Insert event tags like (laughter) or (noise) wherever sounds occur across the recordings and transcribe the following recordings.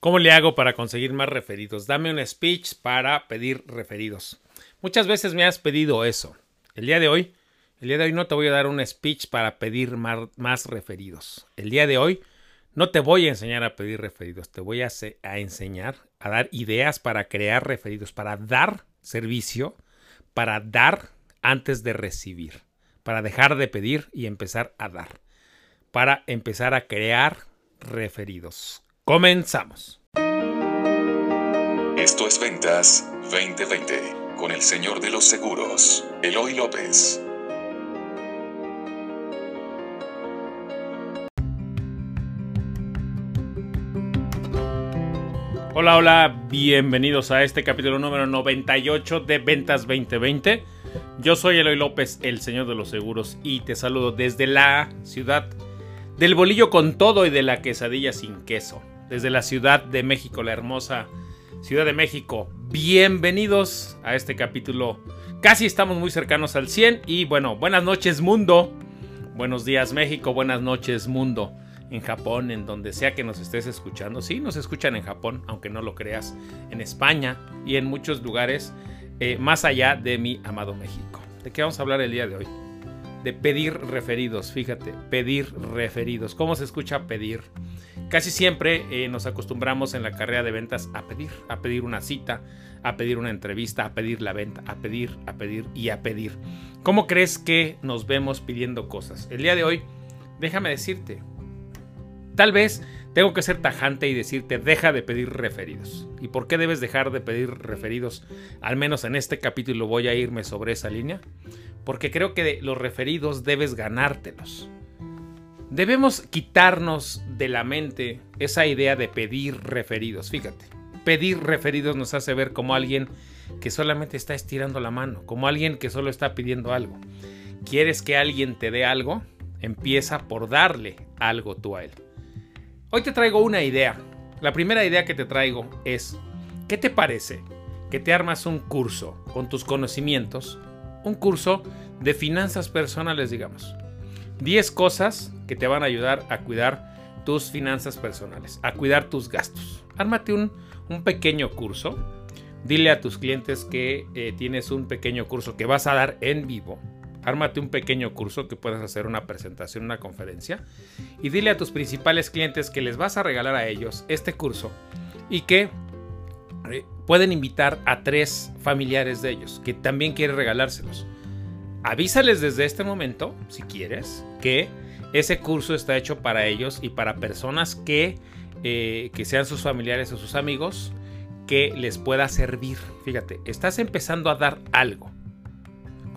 ¿Cómo le hago para conseguir más referidos? Dame un speech para pedir referidos. Muchas veces me has pedido eso. El día de hoy, el día de hoy no te voy a dar un speech para pedir más, referidos. El día de hoy no te voy a enseñar a pedir referidos. Te voy a, a enseñar a dar ideas para crear referidos, para dar servicio, para dar antes de recibir, para dejar de pedir y empezar a dar, para empezar a crear referidos. Comenzamos. Esto es Ventas 2020 con el señor de los seguros, Eloy López. Hola, hola, bienvenidos a este capítulo número 98 de Ventas 2020. Yo soy Eloy López, el señor de los seguros, y te saludo desde la ciudad del bolillo con todo y de la quesadilla sin queso desde la Ciudad de México, la hermosa Ciudad de México. Bienvenidos a este capítulo. Casi estamos muy cercanos al 100 y bueno, buenas noches mundo. Buenos días México, buenas noches mundo. En Japón, en donde sea que nos estés escuchando. Sí, nos escuchan en Japón, aunque no lo creas. En España y en muchos lugares eh, más allá de mi amado México. ¿De qué vamos a hablar el día de hoy? De pedir referidos, fíjate, pedir referidos. ¿Cómo se escucha pedir? Casi siempre eh, nos acostumbramos en la carrera de ventas a pedir, a pedir una cita, a pedir una entrevista, a pedir la venta, a pedir, a pedir y a pedir. ¿Cómo crees que nos vemos pidiendo cosas? El día de hoy, déjame decirte, tal vez tengo que ser tajante y decirte, deja de pedir referidos. ¿Y por qué debes dejar de pedir referidos? Al menos en este capítulo voy a irme sobre esa línea. Porque creo que los referidos debes ganártelos. Debemos quitarnos de la mente esa idea de pedir referidos. Fíjate, pedir referidos nos hace ver como alguien que solamente está estirando la mano, como alguien que solo está pidiendo algo. ¿Quieres que alguien te dé algo? Empieza por darle algo tú a él. Hoy te traigo una idea. La primera idea que te traigo es, ¿qué te parece que te armas un curso con tus conocimientos? Un curso de finanzas personales, digamos. 10 cosas que te van a ayudar a cuidar tus finanzas personales, a cuidar tus gastos. Ármate un, pequeño curso. Dile a tus clientes que eh, tienes un pequeño curso que vas a dar en vivo. Ármate un pequeño curso que puedas hacer una presentación, una conferencia. Y dile a tus principales clientes que les vas a regalar a ellos este curso y que eh, pueden invitar a tres familiares de ellos que también quieren regalárselos avísales desde este momento, si quieres, que ese curso está hecho para ellos y para personas que, eh, que sean sus familiares o sus amigos que les pueda servir. Fíjate, estás empezando a dar algo.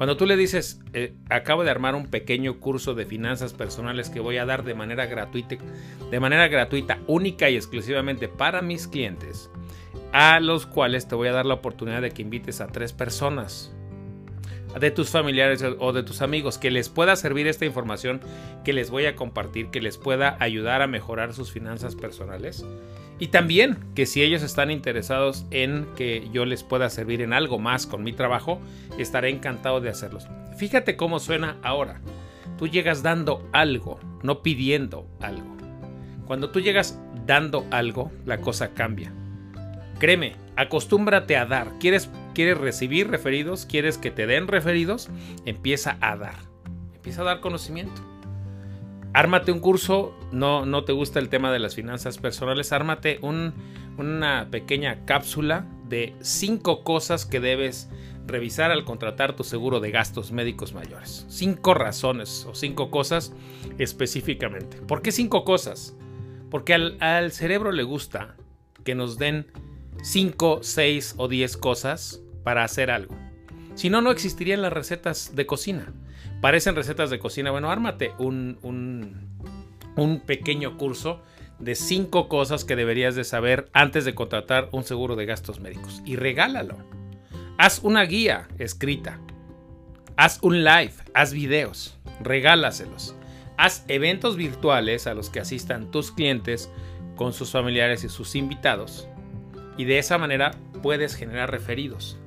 Cuando tú le dices, eh, acabo de armar un pequeño curso de finanzas personales que voy a dar de manera gratuita, de manera gratuita, única y exclusivamente para mis clientes, a los cuales te voy a dar la oportunidad de que invites a tres personas de tus familiares o de tus amigos, que les pueda servir esta información que les voy a compartir, que les pueda ayudar a mejorar sus finanzas personales. Y también que si ellos están interesados en que yo les pueda servir en algo más con mi trabajo, estaré encantado de hacerlos. Fíjate cómo suena ahora. Tú llegas dando algo, no pidiendo algo. Cuando tú llegas dando algo, la cosa cambia. Créeme, acostúmbrate a dar. ¿Quieres, ¿Quieres recibir referidos? ¿Quieres que te den referidos? Empieza a dar. Empieza a dar conocimiento. Ármate un curso, no, no te gusta el tema de las finanzas personales, ármate una pequeña cápsula de cinco cosas que debes revisar al contratar tu seguro de gastos médicos mayores. Cinco razones o cinco cosas específicamente. ¿Por qué cinco cosas? Porque al, al cerebro le gusta que nos den 5, 6 o 10 cosas para hacer algo. Si no, no existirían las recetas de cocina. Parecen recetas de cocina. Bueno, ármate un, un, pequeño curso de 5 cosas que deberías de saber antes de contratar un seguro de gastos médicos. Y regálalo. Haz una guía escrita. Haz un live. Haz videos. Regálaselos. Haz eventos virtuales a los que asistan tus clientes con sus familiares y sus invitados y de esa manera puedes generar referidos.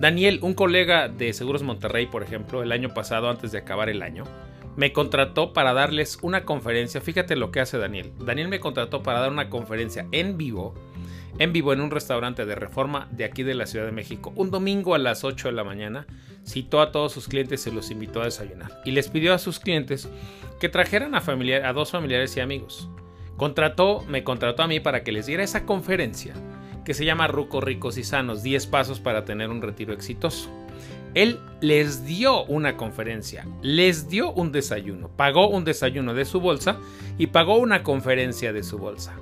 Daniel, un colega de Seguros Monterrey, por ejemplo, el año pasado, antes de acabar el año, me contrató para darles una conferencia. Fíjate lo que hace Daniel. Daniel me contrató para dar una conferencia en vivo en vivo en un restaurante de reforma de aquí de la Ciudad de México. Un domingo a las 8 de la mañana citó a todos sus clientes y los invitó a desayunar. Y les pidió a sus clientes que trajeran a, a dos familiares y amigos. Contrató, me contrató a mí para que les diera esa conferencia que se llama Rucos Ricos y Sanos, 10 pasos para tener un retiro exitoso. Él les dio una conferencia, les dio un desayuno, pagó un desayuno de su bolsa y pagó una conferencia de su bolsa.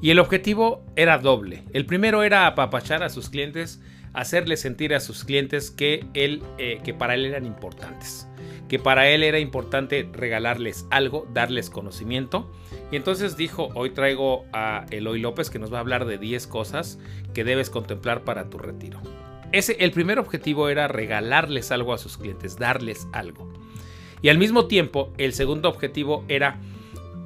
Y el objetivo era doble. El primero era apapachar a sus clientes, hacerles sentir a sus clientes que, él, eh, que para él eran importantes, que para él era importante regalarles algo, darles conocimiento. Y entonces dijo, hoy traigo a Eloy López que nos va a hablar de 10 cosas que debes contemplar para tu retiro. Ese, el primer objetivo era regalarles algo a sus clientes, darles algo. Y al mismo tiempo, el segundo objetivo era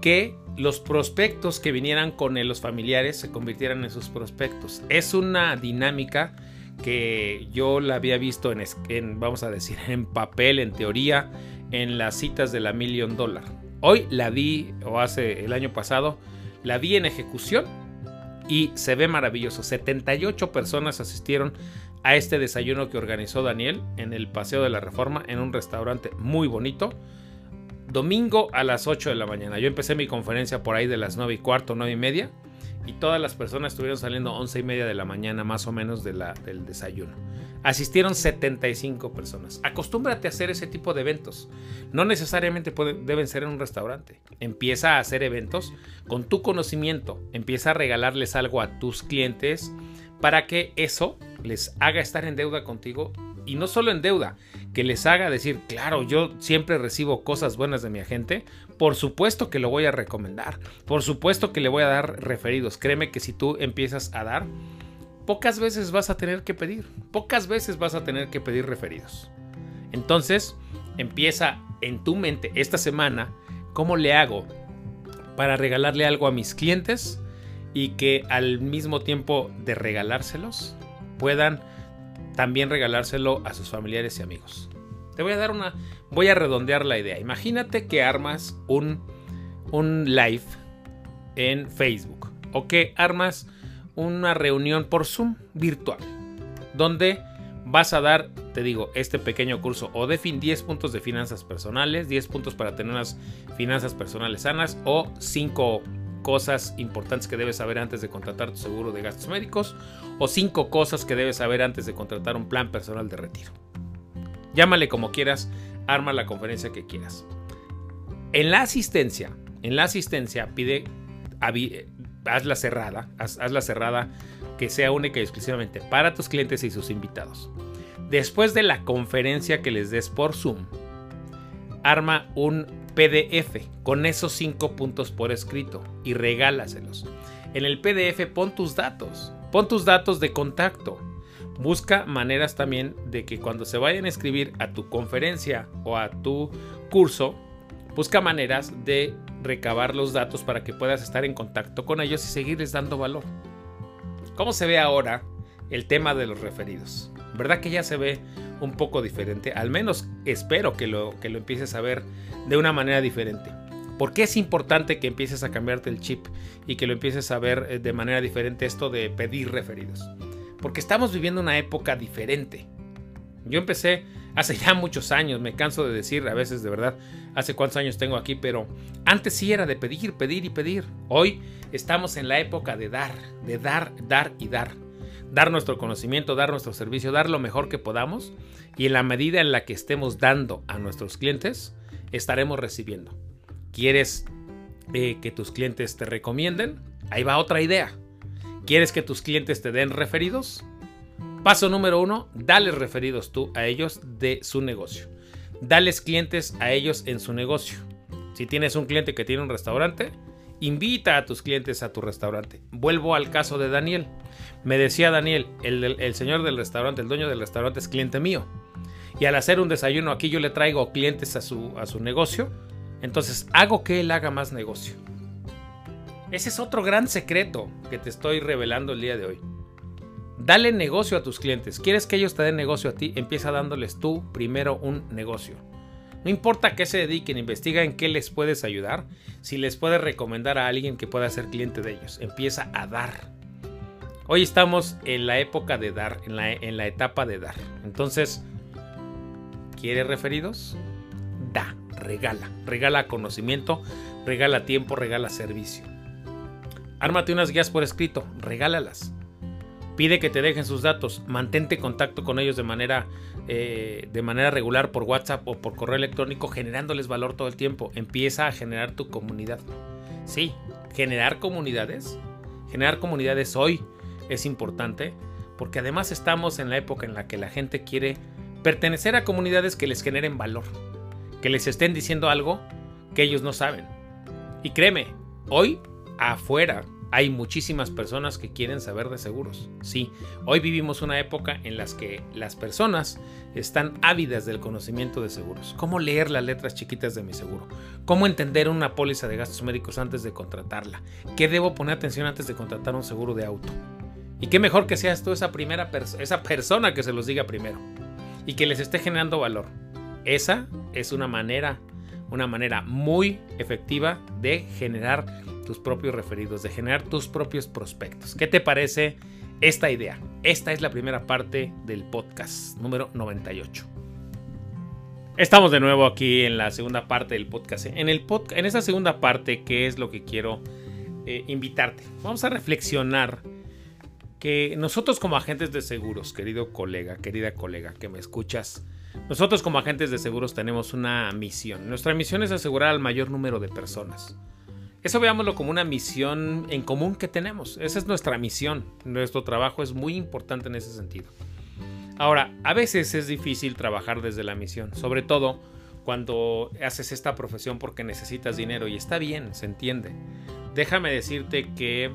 que los prospectos que vinieran con los familiares se convirtieran en sus prospectos. Es una dinámica que yo la había visto en, vamos a decir, (laughs) en papel, en teoría, en las citas de la Million Dollar. Hoy la vi, o hace el año pasado, la vi en ejecución y se ve maravilloso. 78 personas asistieron a este desayuno que organizó Daniel en el Paseo de la Reforma en un restaurante muy bonito. Domingo a las 8 de la mañana. Yo empecé mi conferencia por ahí de las 9 y cuarto, 9 y media. Y todas las personas estuvieron saliendo 11 y media de la mañana más o menos del desayuno. Asistieron 75 personas. Acostúmbrate a hacer ese tipo de eventos. No necesariamente deben ser en un restaurante. Empieza a hacer eventos con tu conocimiento. Empieza a regalarles algo a tus clientes para que eso les haga estar en deuda contigo y no solo en deuda, que les haga decir, claro, yo siempre recibo cosas buenas de mi agente, por supuesto que lo voy a recomendar, por supuesto que le voy a dar referidos. Créeme que si tú empiezas a dar, pocas veces vas a tener que pedir, pocas veces vas a tener que pedir referidos. Entonces, empieza en tu mente esta semana, ¿cómo le hago para regalarle algo a mis clientes y que al mismo tiempo de regalárselos, puedan también regalárselo a sus familiares y amigos. Te voy a dar una, voy a redondear la idea. Imagínate que armas un, un live en Facebook o que armas una reunión por Zoom virtual donde vas a dar, te digo, este pequeño curso o de fin 10 puntos de finanzas personales, 10 puntos para tener unas finanzas personales sanas o 5 cosas importantes que debes saber antes de contratar tu seguro de gastos médicos o cinco cosas que debes saber antes de contratar un plan personal de retiro. Llámale como quieras, arma la conferencia que quieras. En la asistencia, en la asistencia pide, hazla cerrada, haz, hazla cerrada que sea única y exclusivamente para tus clientes y sus invitados. Después de la conferencia que les des por Zoom, arma un PDF con esos cinco puntos por escrito y regálaselos. En el PDF pon tus datos, pon tus datos de contacto. Busca maneras también de que cuando se vayan a escribir a tu conferencia o a tu curso, busca maneras de recabar los datos para que puedas estar en contacto con ellos y seguirles dando valor. ¿Cómo se ve ahora el tema de los referidos? ¿Verdad que ya se ve un poco diferente. Al menos espero que lo, que lo empieces a ver de una manera diferente. porque es importante que empieces a cambiarte el chip y que lo empieces a ver eh, de manera diferente esto de pedir referidos? Porque estamos viviendo una época diferente. Yo empecé hace ya muchos años, me canso de decir a veces de verdad hace cuántos años tengo aquí, pero antes sí era de pedir, pedir y pedir. Hoy estamos en la época de dar, de dar, dar y dar dar nuestro conocimiento, dar nuestro servicio, dar lo mejor que podamos y en la medida en la que estemos dando a nuestros clientes, estaremos recibiendo. ¿Quieres eh, que tus clientes te recomienden? Ahí va otra idea. ¿Quieres que tus clientes te den referidos? Paso número uno, dales referidos tú a ellos de su negocio. Dales clientes a ellos en su negocio. Si tienes un cliente que tiene un restaurante, invita a tus clientes a tu restaurante. Vuelvo al caso de Daniel. Me decía Daniel, el, señor del restaurante, el dueño del restaurante es cliente mío. Y al hacer un desayuno aquí yo le traigo clientes a su, a su negocio. Entonces hago que él haga más negocio. Ese es otro gran secreto que te estoy revelando el día de hoy. Dale negocio a tus clientes. ¿Quieres que ellos te den negocio a ti? Empieza dándoles tú primero un negocio. No importa qué se dediquen, investiga en qué les puedes ayudar, si les puedes recomendar a alguien que pueda ser cliente de ellos. Empieza a dar. Hoy estamos en la época de dar, en la, en la etapa de dar. Entonces, ¿quiere referidos? Da, regala. Regala conocimiento, regala tiempo, regala servicio. Ármate unas guías por escrito, regálalas. Pide que te dejen sus datos, mantente contacto con ellos de manera, eh, de manera regular por WhatsApp o por correo electrónico, generándoles valor todo el tiempo. Empieza a generar tu comunidad. Sí, generar comunidades. Generar comunidades hoy es importante porque además estamos en la época en la que la gente quiere pertenecer a comunidades que les generen valor, que les estén diciendo algo que ellos no saben. Y créeme, hoy afuera hay muchísimas personas que quieren saber de seguros. Sí, hoy vivimos una época en la que las personas están ávidas del conocimiento de seguros. Cómo leer las letras chiquitas de mi seguro. Cómo entender una póliza de gastos médicos antes de contratarla. ¿Qué debo poner atención antes de contratar un seguro de auto? Y qué mejor que seas tú esa primera esa persona que se los diga primero y que les esté generando valor. Esa es una manera, una manera muy efectiva de generar tus propios referidos, de generar tus propios prospectos. ¿Qué te parece esta idea? Esta es la primera parte del podcast número 98. Estamos de nuevo aquí en la segunda parte del podcast. En, el en esa segunda parte, ¿qué es lo que quiero eh, invitarte? Vamos a reflexionar que nosotros como agentes de seguros, querido colega, querida colega que me escuchas, nosotros como agentes de seguros tenemos una misión. Nuestra misión es asegurar al mayor número de personas. Eso veámoslo como una misión en común que tenemos. Esa es nuestra misión. Nuestro trabajo es muy importante en ese sentido. Ahora, a veces es difícil trabajar desde la misión, sobre todo cuando haces esta profesión porque necesitas dinero y está bien, se entiende. Déjame decirte que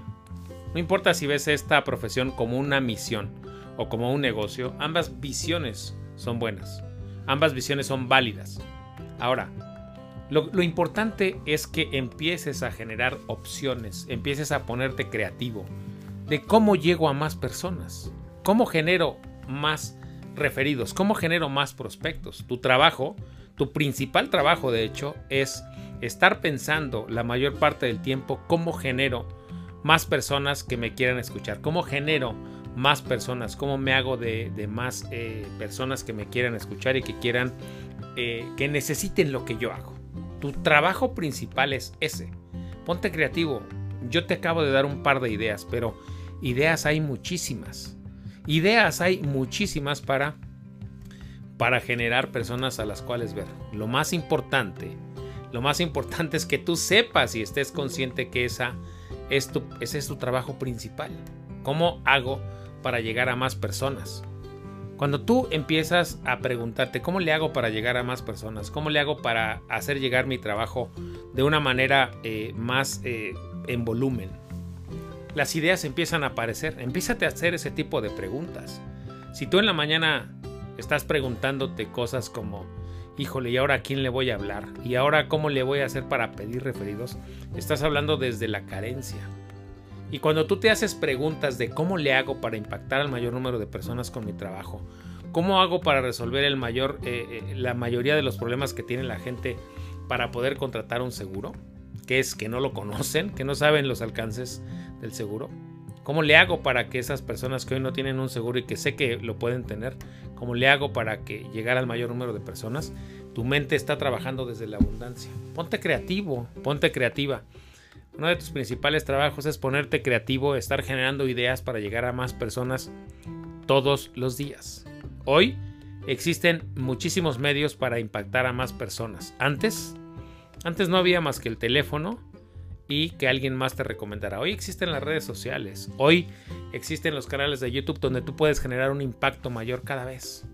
no importa si ves esta profesión como una misión o como un negocio, ambas visiones son buenas. Ambas visiones son válidas. Ahora, lo, importante es que empieces a generar opciones, empieces a ponerte creativo de cómo llego a más personas, cómo genero más referidos, cómo genero más prospectos. Tu trabajo, tu principal trabajo de hecho, es estar pensando la mayor parte del tiempo cómo genero más personas que me quieran escuchar? ¿Cómo genero más personas? ¿Cómo me hago de, más eh, personas que me quieran escuchar y que quieran, eh, que necesiten lo que yo hago? Tu trabajo principal es ese. Ponte creativo. Yo te acabo de dar un par de ideas, pero ideas hay muchísimas. Ideas hay muchísimas para, para generar personas a las cuales ver. Lo más importante, lo más importante es que tú sepas y estés consciente que esa ese es tu trabajo principal. ¿Cómo hago para llegar a más personas? Cuando tú empiezas a preguntarte cómo le hago para llegar a más personas, cómo le hago para hacer llegar mi trabajo de una manera eh, más eh, en volumen, las ideas empiezan a aparecer. Empiezate a hacer ese tipo de preguntas. Si tú en la mañana estás preguntándote cosas como, híjole, ¿y ahora a quién le voy a hablar? ¿Y ahora cómo le voy a hacer para pedir referidos? Estás hablando desde la carencia. Y cuando tú te haces preguntas de cómo le hago para impactar al mayor número de personas con mi trabajo, cómo hago para resolver el mayor, eh, eh, la mayoría de los problemas que tiene la gente para poder contratar un seguro, que es que no lo conocen, que no saben los alcances del seguro, ¿Cómo le hago para que esas personas que hoy no tienen un seguro y que sé que lo pueden tener, cómo le hago para que llegar al mayor número de personas? Tu mente está trabajando desde la abundancia. Ponte creativo, ponte creativa. Uno de tus principales trabajos es ponerte creativo, estar generando ideas para llegar a más personas todos los días. Hoy existen muchísimos medios para impactar a más personas. Antes, antes no había más que el teléfono, y que alguien más te recomendará. Hoy existen las redes sociales, hoy existen los canales de YouTube donde tú puedes generar un impacto mayor cada vez.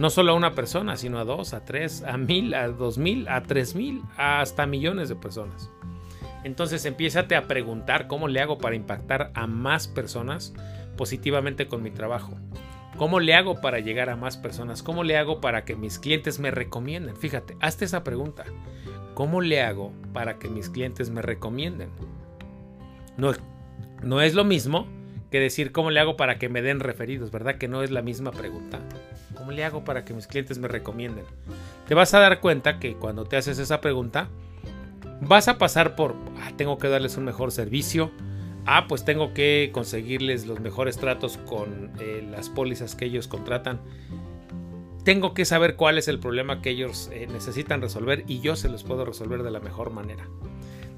No solo a una persona, sino a dos, a tres, a mil, a dos mil, a tres mil, hasta millones de personas. Entonces empiézate a preguntar cómo le hago para impactar a más personas positivamente con mi trabajo. ¿Cómo le hago para llegar a más personas? ¿Cómo le hago para que mis clientes me recomienden? Fíjate, hazte esa pregunta. ¿Cómo le hago para que mis clientes me recomienden? No, no es lo mismo que decir cómo le hago para que me den referidos, ¿verdad? Que no es la misma pregunta. ¿Cómo le hago para que mis clientes me recomienden? Te vas a dar cuenta que cuando te haces esa pregunta, vas a pasar por, ah, tengo que darles un mejor servicio, Ah, pues tengo que conseguirles los mejores tratos con eh, las pólizas que ellos contratan. Tengo que saber cuál es el problema que ellos eh, necesitan resolver y yo se los puedo resolver de la mejor manera.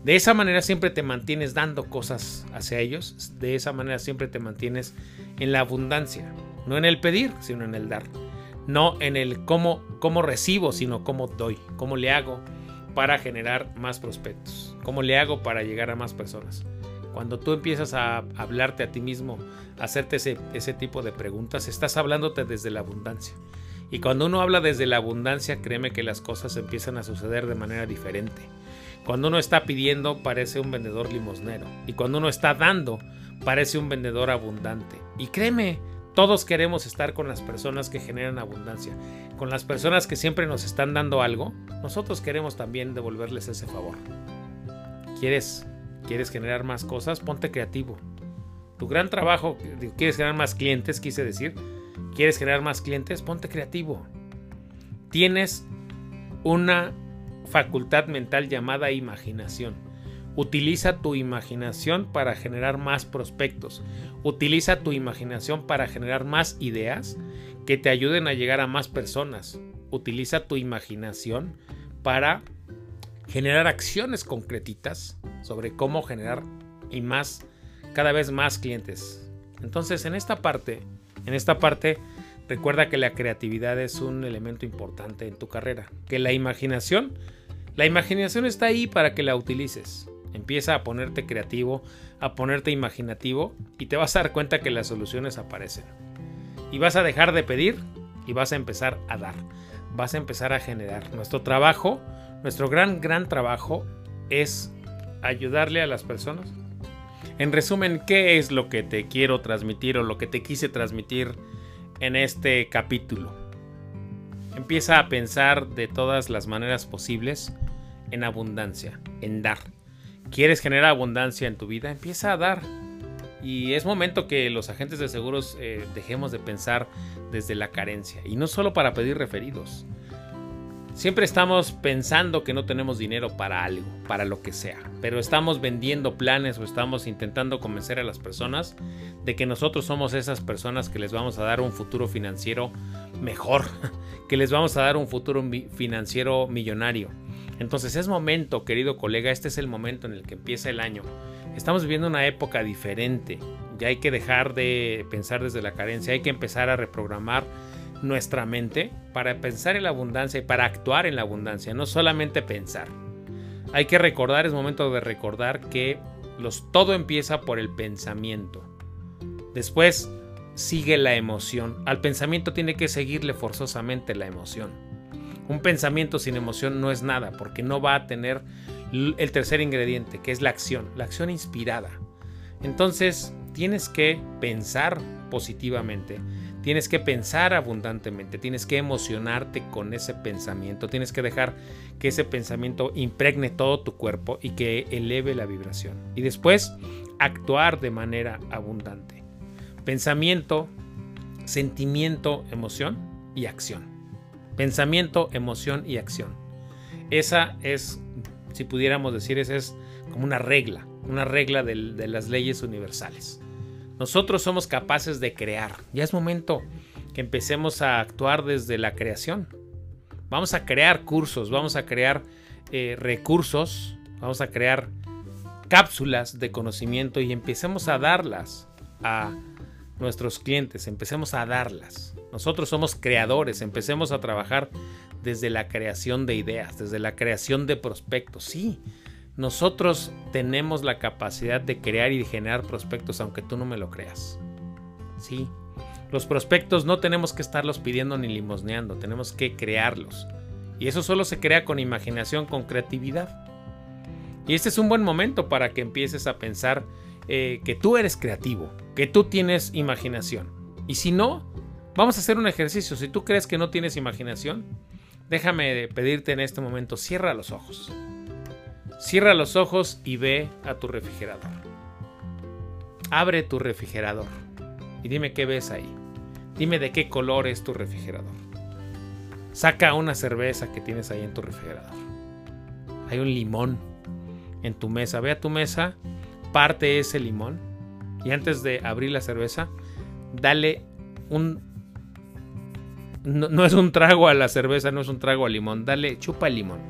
De esa manera siempre te mantienes dando cosas hacia ellos. De esa manera siempre te mantienes en la abundancia. No en el pedir, sino en el dar. No en el cómo, cómo recibo, sino cómo doy. Cómo le hago para generar más prospectos. Cómo le hago para llegar a más personas. Cuando tú empiezas a hablarte a ti mismo, hacerte ese, ese tipo de preguntas, estás hablándote desde la abundancia. Y cuando uno habla desde la abundancia, créeme que las cosas empiezan a suceder de manera diferente. Cuando uno está pidiendo, parece un vendedor limosnero. Y cuando uno está dando, parece un vendedor abundante. Y créeme, todos queremos estar con las personas que generan abundancia. Con las personas que siempre nos están dando algo, nosotros queremos también devolverles ese favor. ¿Quieres ¿Quieres generar más cosas? Ponte creativo. Tu gran trabajo, ¿quieres generar más clientes? Quise decir. ¿Quieres generar más clientes? Ponte creativo. Tienes una facultad mental llamada imaginación. Utiliza tu imaginación para generar más prospectos. Utiliza tu imaginación para generar más ideas que te ayuden a llegar a más personas. Utiliza tu imaginación para generar acciones concretitas sobre cómo generar y más, cada vez más clientes. Entonces, en esta parte, en esta parte, recuerda que la creatividad es un elemento importante en tu carrera, que la imaginación, la imaginación está ahí para que la utilices. Empieza a ponerte creativo, a ponerte imaginativo y te vas a dar cuenta que las soluciones aparecen. Y vas a dejar de pedir y vas a empezar a dar. Vas a empezar a generar. Nuestro trabajo, nuestro gran, gran trabajo es ayudarle a las personas. En resumen, ¿qué es lo que te quiero transmitir o lo que te quise transmitir en este capítulo? Empieza a pensar de todas las maneras posibles en abundancia, en dar. ¿Quieres generar abundancia en tu vida? Empieza a dar. Y es momento que los agentes de seguros eh, dejemos de pensar desde la carencia. Y no solo para pedir referidos. Siempre estamos pensando que no tenemos dinero para algo, para lo que sea, pero estamos vendiendo planes o estamos intentando convencer a las personas de que nosotros somos esas personas que les vamos a dar un futuro financiero mejor, (laughs) que les vamos a dar un futuro financiero millonario. Entonces es momento, querido colega, este es el momento en el que empieza el año. Estamos viviendo una época diferente. Ya hay que dejar de pensar desde la carencia, hay que empezar a reprogramar nuestra mente para pensar en la abundancia y para actuar en la abundancia, no solamente pensar. Hay que recordar, es momento de recordar que los, todo empieza por el pensamiento. Después sigue la emoción. Al pensamiento tiene que seguirle forzosamente la emoción. Un pensamiento sin emoción no es nada porque no va a tener el tercer ingrediente, que es la acción, la acción inspirada. Entonces, tienes que pensar positivamente, Tienes que pensar abundantemente, tienes que emocionarte con ese pensamiento, tienes que dejar que ese pensamiento impregne todo tu cuerpo y que eleve la vibración. Y después actuar de manera abundante. Pensamiento, sentimiento, emoción y acción. Pensamiento, emoción y acción. Esa es, si pudiéramos decir, esa es como una regla, una regla de, las leyes universales. Nosotros somos capaces de crear. Ya es momento que empecemos a actuar desde la creación. Vamos a crear cursos, vamos a crear eh, recursos, vamos a crear cápsulas de conocimiento y empecemos a darlas a nuestros clientes, empecemos a darlas. Nosotros somos creadores, empecemos a trabajar desde la creación de ideas, desde la creación de prospectos. Sí, nosotros tenemos la capacidad de crear y generar prospectos aunque tú no me lo creas. Sí, los prospectos no tenemos que estarlos pidiendo ni limosneando, tenemos que crearlos. Y eso solo se crea con imaginación, con creatividad. Y este es un buen momento para que empieces a pensar eh, que tú eres creativo, que tú tienes imaginación. Y si no, vamos a hacer un ejercicio. Si tú crees que no tienes imaginación, déjame pedirte en este momento, cierra los ojos. Cierra los ojos y ve a tu refrigerador. Abre tu refrigerador y dime qué ves ahí. Dime de qué color es tu refrigerador. Saca una cerveza que tienes ahí en tu refrigerador. Hay un limón en tu mesa. Ve a tu mesa parte ese limón y antes de abrir la cerveza, dale un... No, es un trago a la cerveza, no es un trago al limón, dale, chupa el limón.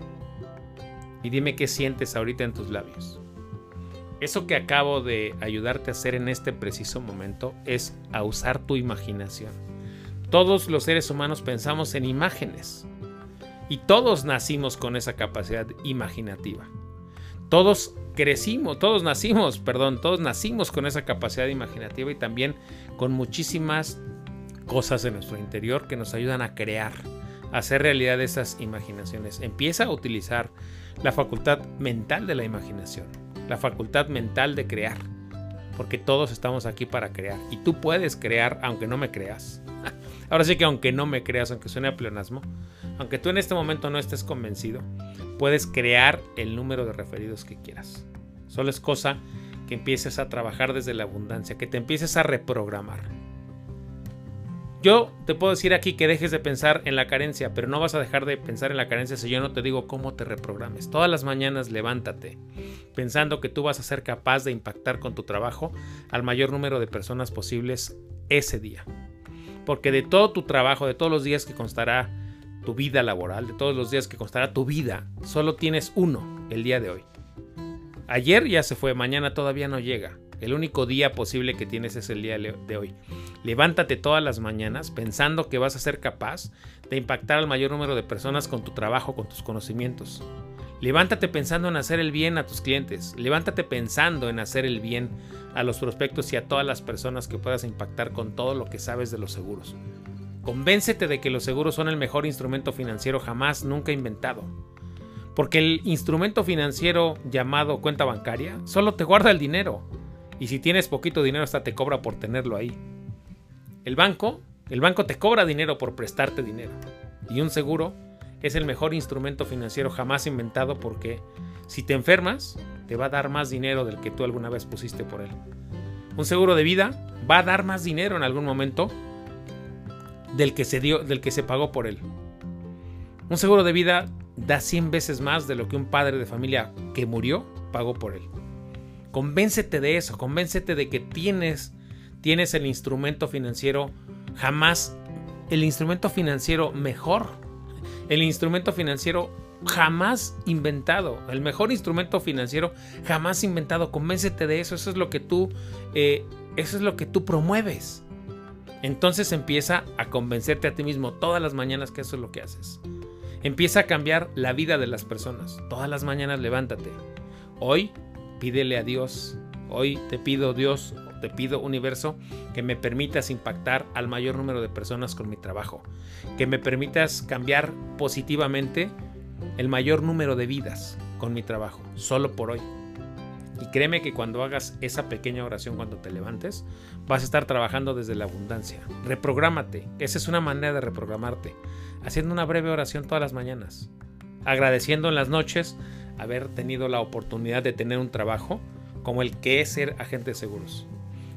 Y dime qué sientes ahorita en tus labios. Eso que acabo de ayudarte a hacer en este preciso momento es a usar tu imaginación. Todos los seres humanos pensamos en imágenes y todos nacimos con esa capacidad imaginativa. Todos crecimos, todos nacimos, perdón, todos nacimos con esa capacidad imaginativa y también con muchísimas cosas en nuestro interior que nos ayudan a crear, a hacer realidad esas imaginaciones. Empieza a utilizar la facultad mental de la imaginación la facultad mental de crear. Porque todos estamos aquí para crear. Y tú puedes crear aunque no me creas. (laughs) Ahora sí que aunque no me creas, aunque suene a pleonasmo, aunque tú en este momento no estés convencido, puedes crear el número de referidos que quieras. Solo es cosa que empieces a trabajar desde la abundancia, que te empieces a reprogramar. Yo te puedo decir aquí que dejes de pensar en la carencia, pero no vas a dejar de pensar en la carencia si yo no te digo cómo te reprogrames. Todas las mañanas levántate pensando que tú vas a ser capaz de impactar con tu trabajo al mayor número de personas posibles ese día. Porque de todo tu trabajo, de todos los días que constará tu vida laboral, de todos los días que constará tu vida, solo tienes uno el día de hoy. Ayer ya se fue, mañana todavía no llega. El único día posible que tienes es el día de hoy. Levántate todas las mañanas pensando que vas a ser capaz de impactar al mayor número de personas con tu trabajo, con tus conocimientos. Levántate pensando en hacer el bien a tus clientes. Levántate pensando en hacer el bien a los prospectos y a todas las personas que puedas impactar con todo lo que sabes de los seguros. Convéncete de que los seguros son el mejor instrumento financiero jamás nunca inventado. Porque el instrumento financiero llamado cuenta bancaria solo te guarda el dinero y si tienes poquito dinero hasta te cobra por tenerlo ahí. El banco, el banco te cobra dinero por prestarte dinero. Y un seguro es el mejor instrumento financiero jamás inventado porque si te enfermas, te va a dar más dinero del que tú alguna vez pusiste por él. Un seguro de vida va a dar más dinero en algún momento del que se dio, del que se pagó por él. Un seguro de vida da 100 veces más de lo que un padre de familia que murió pagó por él. Convéncete de eso, convéncete de que tienes, tienes el instrumento financiero jamás, el instrumento financiero mejor, el instrumento financiero jamás inventado, el mejor instrumento financiero jamás inventado. Convéncete de eso, eso es lo que tú, eh, eso es lo que tú promueves. Entonces empieza a convencerte a ti mismo todas las mañanas que eso es lo que haces. Empieza a cambiar la vida de las personas. Todas las mañanas levántate. Hoy pídele a Dios. Hoy te pido Dios, te pido universo, que me permitas impactar al mayor número de personas con mi trabajo. Que me permitas cambiar positivamente el mayor número de vidas con mi trabajo, solo por hoy. Y créeme que cuando hagas esa pequeña oración cuando te levantes, vas a estar trabajando desde la abundancia. Reprográmate. Esa es una manera de reprogramarte. Haciendo una breve oración todas las mañanas. Agradeciendo en las noches haber tenido la oportunidad de tener un trabajo como el que es ser agente de seguros.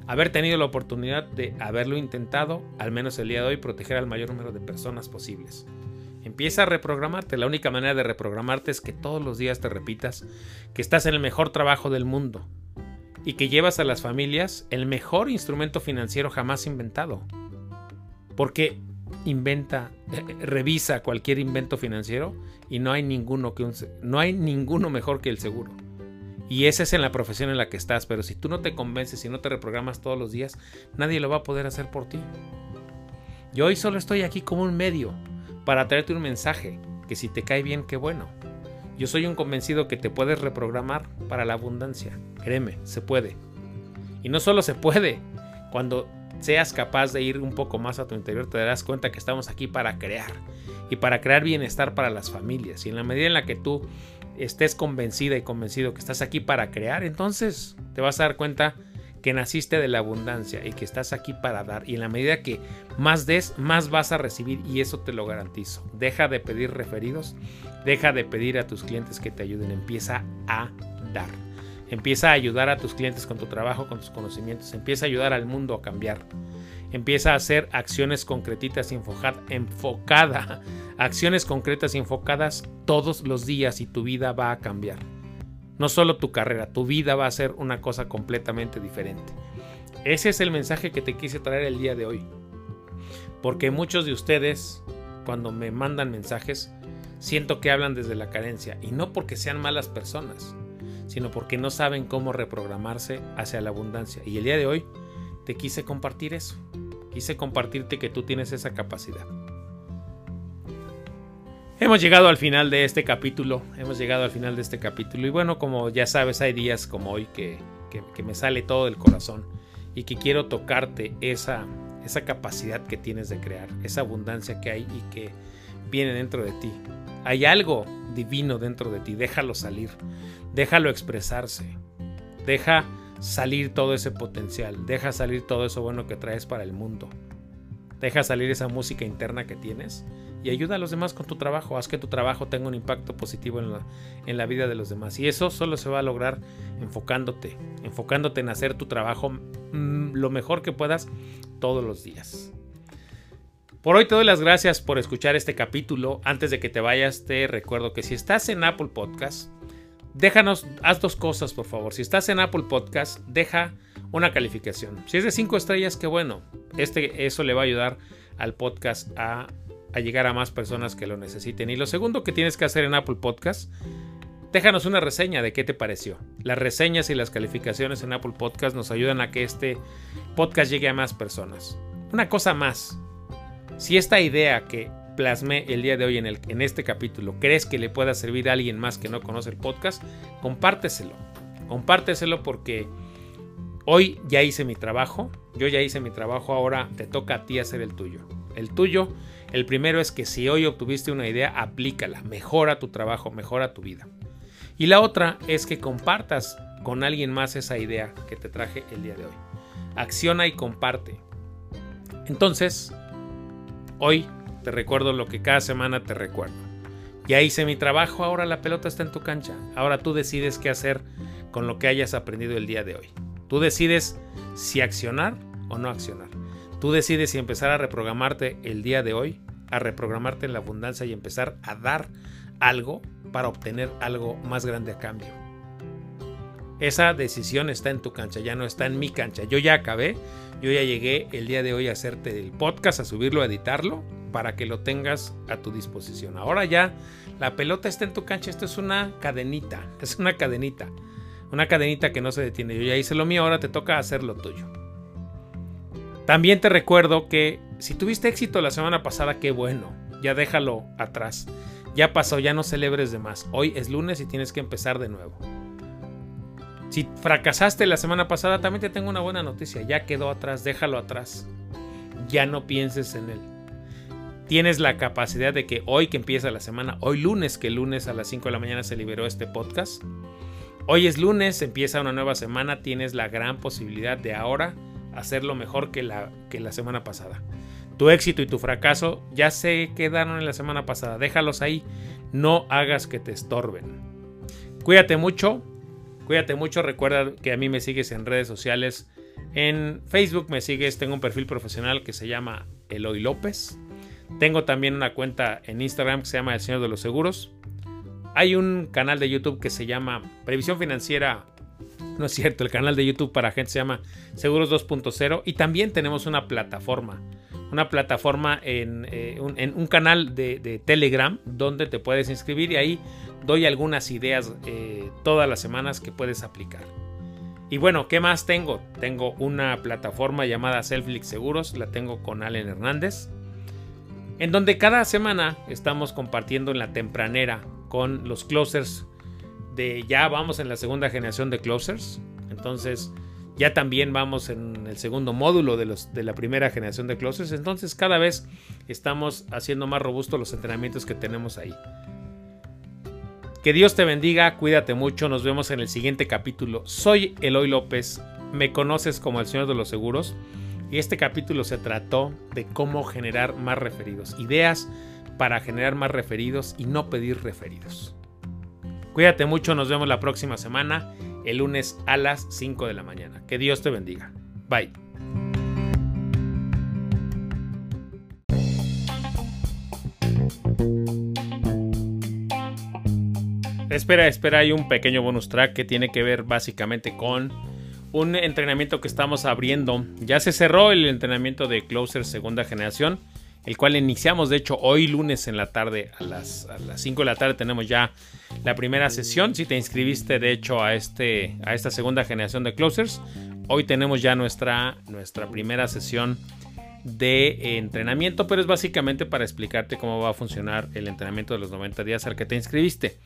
Haber tenido la oportunidad de haberlo intentado, al menos el día de hoy, proteger al mayor número de personas posibles. Empieza a reprogramarte. La única manera de reprogramarte es que todos los días te repitas que estás en el mejor trabajo del mundo y que llevas a las familias el mejor instrumento financiero jamás inventado. Porque inventa, (laughs) revisa cualquier invento financiero y no hay ninguno que no hay ninguno mejor que el seguro. Y esa es en la profesión en la que estás, pero si tú no te convences y no te reprogramas todos los días, nadie lo va a poder hacer por ti. Yo hoy solo estoy aquí como un medio para traerte un mensaje, que si te cae bien, qué bueno. Yo soy un convencido que te puedes reprogramar para la abundancia. Créeme, se puede. Y no solo se puede, cuando seas capaz de ir un poco más a tu interior, te darás cuenta que estamos aquí para crear y para crear bienestar para las familias. Y en la medida en la que tú estés convencida y convencido que estás aquí para crear, entonces te vas a dar cuenta que naciste de la abundancia y que estás aquí para dar. Y en la medida que más des, más vas a recibir y eso te lo garantizo. Deja de pedir referidos, deja de pedir a tus clientes que te ayuden, empieza a dar. Empieza a ayudar a tus clientes con tu trabajo, con tus conocimientos. Empieza a ayudar al mundo a cambiar. Empieza a hacer acciones concretitas y (laughs) acciones concretas y enfocadas todos los días y tu vida va a cambiar. No solo tu carrera, tu vida va a ser una cosa completamente diferente. Ese es el mensaje que te quise traer el día de hoy. Porque muchos de ustedes, cuando me mandan mensajes, siento que hablan desde la carencia. Y no porque sean malas personas, sino porque no saben cómo reprogramarse hacia la abundancia. Y el día de hoy te quise compartir eso. Quise compartirte que tú tienes esa capacidad. Hemos llegado al final de este capítulo. Hemos llegado al final de este capítulo. Y bueno, como ya sabes, hay días como hoy que, me sale todo del corazón y que quiero tocarte esa, esa capacidad que tienes de crear, esa abundancia que hay y que viene dentro de ti. Hay algo divino dentro de ti. Déjalo salir. Déjalo expresarse. Deja salir todo ese potencial. Deja salir todo eso bueno que traes para el mundo. Deja salir esa música interna que tienes y ayuda a los demás con tu trabajo. Haz que tu trabajo tenga un impacto positivo en la, en la vida de los demás. Y eso solo se va a lograr enfocándote, enfocándote en hacer tu trabajo mm, lo mejor que puedas todos los días. Por hoy te doy las gracias por escuchar este capítulo. Antes de que te vayas, te recuerdo que si estás en Apple Podcast, déjanos, haz dos cosas por favor. Si estás en Apple Podcast, deja una calificación. Si es de 5 estrellas, qué bueno. Este, eso le va a ayudar al podcast a a llegar a más personas que lo necesiten. Y lo segundo que tienes que hacer en Apple Podcast, déjanos una reseña de qué te pareció. Las reseñas y las calificaciones en Apple Podcast nos ayudan a que este podcast llegue a más personas. Una cosa más, si esta idea que plasmé el día de hoy en, el, en este capítulo crees que le pueda servir a alguien más que no conoce el podcast, compárteselo. Compárteselo porque hoy ya hice mi trabajo, yo ya hice mi trabajo, ahora te toca a ti hacer el tuyo. El tuyo el primero es que si hoy obtuviste una idea, aplícala, mejora tu trabajo, mejora tu vida. Y la otra es que compartas con alguien más esa idea que te traje el día de hoy. Acciona y comparte. Entonces, hoy te recuerdo lo que cada semana te recuerdo. Ya hice mi trabajo, ahora la pelota está en tu cancha. Ahora tú decides qué hacer con lo que hayas aprendido el día de hoy. Tú decides si accionar o no accionar. Tú decides si empezar a reprogramarte el día de hoy a reprogramarte en la abundancia y empezar a dar algo para obtener algo más grande a cambio. Esa decisión está en tu cancha, ya no está en mi cancha. Yo ya acabé, yo ya llegué el día de hoy a hacerte el podcast, a subirlo, a editarlo, para que lo tengas a tu disposición. Ahora ya la pelota está en tu cancha, esto es una cadenita, es una cadenita, una cadenita que no se detiene. Yo ya hice lo mío, ahora te toca hacer lo tuyo. También te recuerdo que si tuviste éxito la semana pasada, qué bueno, ya déjalo atrás. Ya pasó, ya no celebres de más. Hoy es lunes y tienes que empezar de nuevo. Si fracasaste la semana pasada, también te tengo una buena noticia. Ya quedó atrás, déjalo atrás. Ya no pienses en él. Tienes la capacidad de que hoy que empieza la semana, hoy lunes, que lunes a las 5 de la mañana se liberó este podcast. Hoy es lunes, empieza una nueva semana, tienes la gran posibilidad de ahora hacerlo mejor que la, que la semana pasada. Tu éxito y tu fracaso ya se quedaron en la semana pasada. Déjalos ahí. No hagas que te estorben. Cuídate mucho. Cuídate mucho. Recuerda que a mí me sigues en redes sociales. En Facebook me sigues. Tengo un perfil profesional que se llama Eloy López. Tengo también una cuenta en Instagram que se llama El Señor de los Seguros. Hay un canal de YouTube que se llama Previsión Financiera no es cierto, el canal de YouTube para gente se llama Seguros 2.0 y también tenemos una plataforma, una plataforma en, eh, un, canal de, Telegram donde te puedes inscribir y ahí doy algunas ideas eh, todas las semanas que puedes aplicar. Y bueno, ¿qué más tengo? Tengo una plataforma llamada Selflix Seguros, la tengo con Allen Hernández, en donde cada semana estamos compartiendo en la tempranera con los closers ya vamos en la segunda generación de closers. Entonces ya también vamos en el segundo módulo de, de la primera generación de closers. Entonces cada vez estamos haciendo más robustos los entrenamientos que tenemos ahí. Que Dios te bendiga, cuídate mucho, nos vemos en el siguiente capítulo. Soy Eloy López, me conoces como el Señor de los Seguros y este capítulo se trató de cómo generar más referidos, ideas para generar más referidos y no pedir referidos. Cuídate mucho, nos vemos la próxima semana, el lunes a las 5 de la mañana. Que Dios te bendiga. Bye. Espera, espera, hay un pequeño bonus track que tiene que ver básicamente con un entrenamiento que estamos abriendo. Ya se cerró el entrenamiento de Closer segunda generación, el cual iniciamos de hecho hoy lunes en la tarde a las, a las 5 de la tarde tenemos ya la primera sesión. Si te inscribiste de hecho a, este, a esta segunda generación de Closers, hoy tenemos ya nuestra, nuestra primera sesión de entrenamiento, pero es básicamente para explicarte cómo va a funcionar el entrenamiento de los 90 días al que te inscribiste.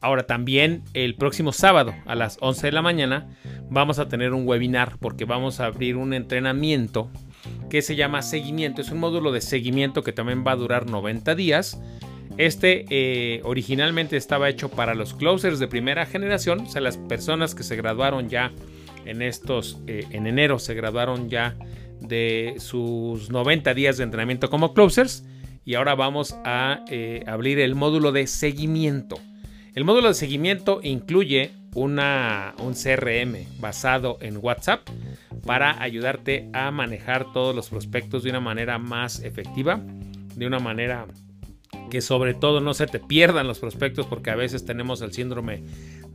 Ahora también el próximo sábado a las 11 de la mañana vamos a tener un webinar porque vamos a abrir un entrenamiento que se llama seguimiento. Es un módulo de seguimiento que también va a durar 90 días. Este eh, originalmente estaba hecho para los closers de primera generación, o sea, las personas que se graduaron ya en estos, eh, en enero se graduaron ya de sus 90 días de entrenamiento como closers y ahora vamos a eh, abrir el módulo de seguimiento. El módulo de seguimiento incluye un CRM basado en WhatsApp para ayudarte a manejar todos los prospectos de una manera más efectiva, de una manera que sobre todo no se te pierdan los prospectos porque a veces tenemos el síndrome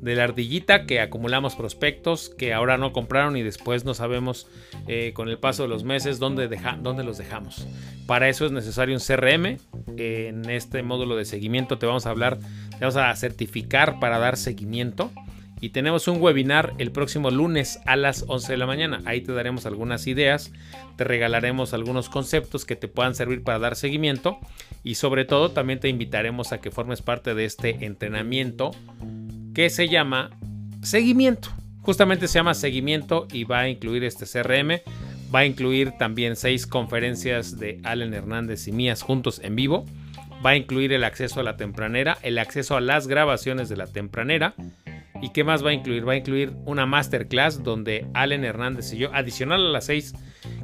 de la ardillita que acumulamos prospectos que ahora no compraron y después no sabemos eh, con el paso de los meses dónde, dónde los dejamos. Para eso es necesario un CRM. en este módulo de seguimiento te vamos a hablar, te vamos a certificar para dar seguimiento. Y tenemos un webinar el próximo lunes a las 11 de la mañana. Ahí te daremos algunas ideas, te regalaremos algunos conceptos que te puedan servir para dar seguimiento y sobre todo también te invitaremos a que formes parte de este entrenamiento que se llama seguimiento. Justamente se llama seguimiento y va a incluir este CRM. Va a incluir también seis conferencias de Allen Hernández y mías juntos en vivo. Va a incluir el acceso a la tempranera, el acceso a las grabaciones de la tempranera. ¿Y qué más va a incluir? Va a incluir una masterclass donde Allen Hernández y yo, adicional a las seis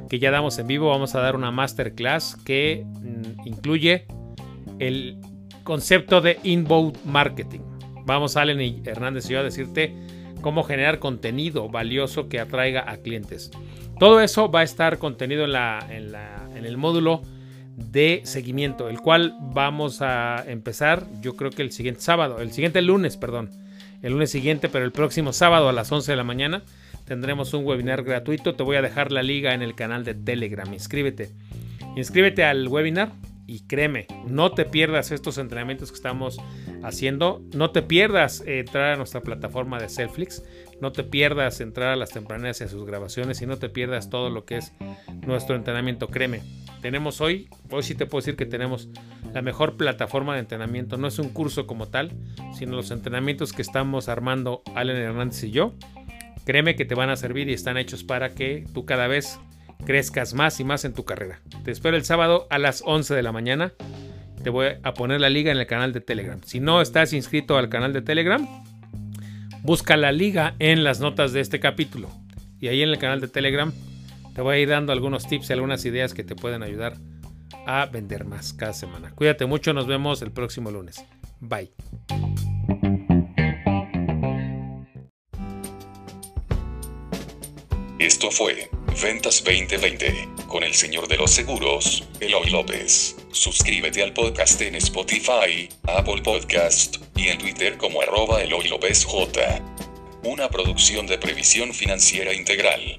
que ya damos en vivo, vamos a dar una masterclass que mm, incluye el concepto de inbound marketing. Vamos, Allen y Hernández y yo, a decirte cómo generar contenido valioso que atraiga a clientes. Todo eso va a estar contenido en, la, en, el módulo de seguimiento, el cual vamos a empezar, yo creo que el siguiente sábado, el siguiente lunes, perdón, el lunes siguiente, pero el próximo sábado a las 11 de la mañana tendremos un webinar gratuito. Te voy a dejar la liga en el canal de Telegram. Inscríbete. Inscríbete al webinar y créeme, no te pierdas estos entrenamientos que estamos haciendo. No te pierdas entrar a nuestra plataforma de Selflix. No te pierdas entrar a las tempraneras y a sus grabaciones. Y no te pierdas todo lo que es nuestro entrenamiento. Créeme, tenemos hoy, hoy sí te puedo decir que tenemos la mejor plataforma de entrenamiento. No es un curso como tal, sino los entrenamientos que estamos armando Allen Hernández y yo. Créeme que te van a servir y están hechos para que tú cada vez crezcas más y más en tu carrera. Te espero el sábado a las 11 de la mañana. Te voy a poner la liga en el canal de Telegram. Si no estás inscrito al canal de Telegram, busca la liga en las notas de este capítulo. Y ahí en el canal de Telegram te voy a ir dando algunos tips y algunas ideas que te pueden ayudar a vender más cada semana. Cuídate mucho, nos vemos el próximo lunes. Bye. Esto fue Ventas 2020 con el señor de los seguros, Eloy López. Suscríbete al podcast en Spotify, Apple Podcast y en Twitter como arroba Eloy López J. Una producción de previsión financiera integral.